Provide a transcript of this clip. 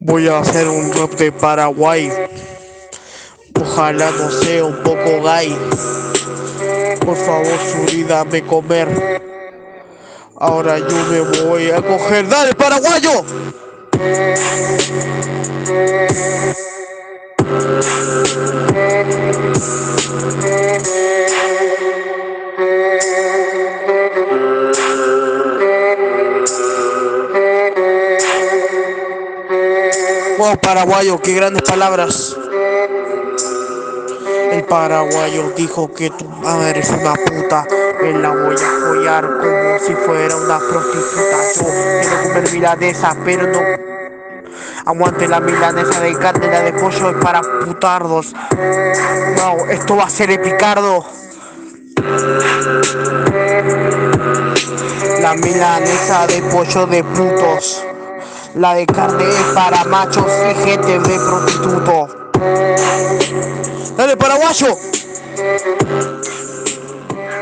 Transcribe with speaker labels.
Speaker 1: Voy a hacer un rap de Paraguay. Ojalá no sea un poco gay. Por favor, Suri, dame comer. Ahora yo me voy a coger. ¡Dale, paraguayo! Wow, paraguayo, qué grandes palabras. El paraguayo dijo que tu madre es una puta. Me la voy a follar como si fuera una prostituta. Yo quiero comer milanesa, pero no. Aguante la milanesa de carne, de pollo es para putardos. Wow, esto va a ser epicardo. La milanesa de pollo de putos. La de carne es para machos y gente de prostituto. Dale, paraguayo.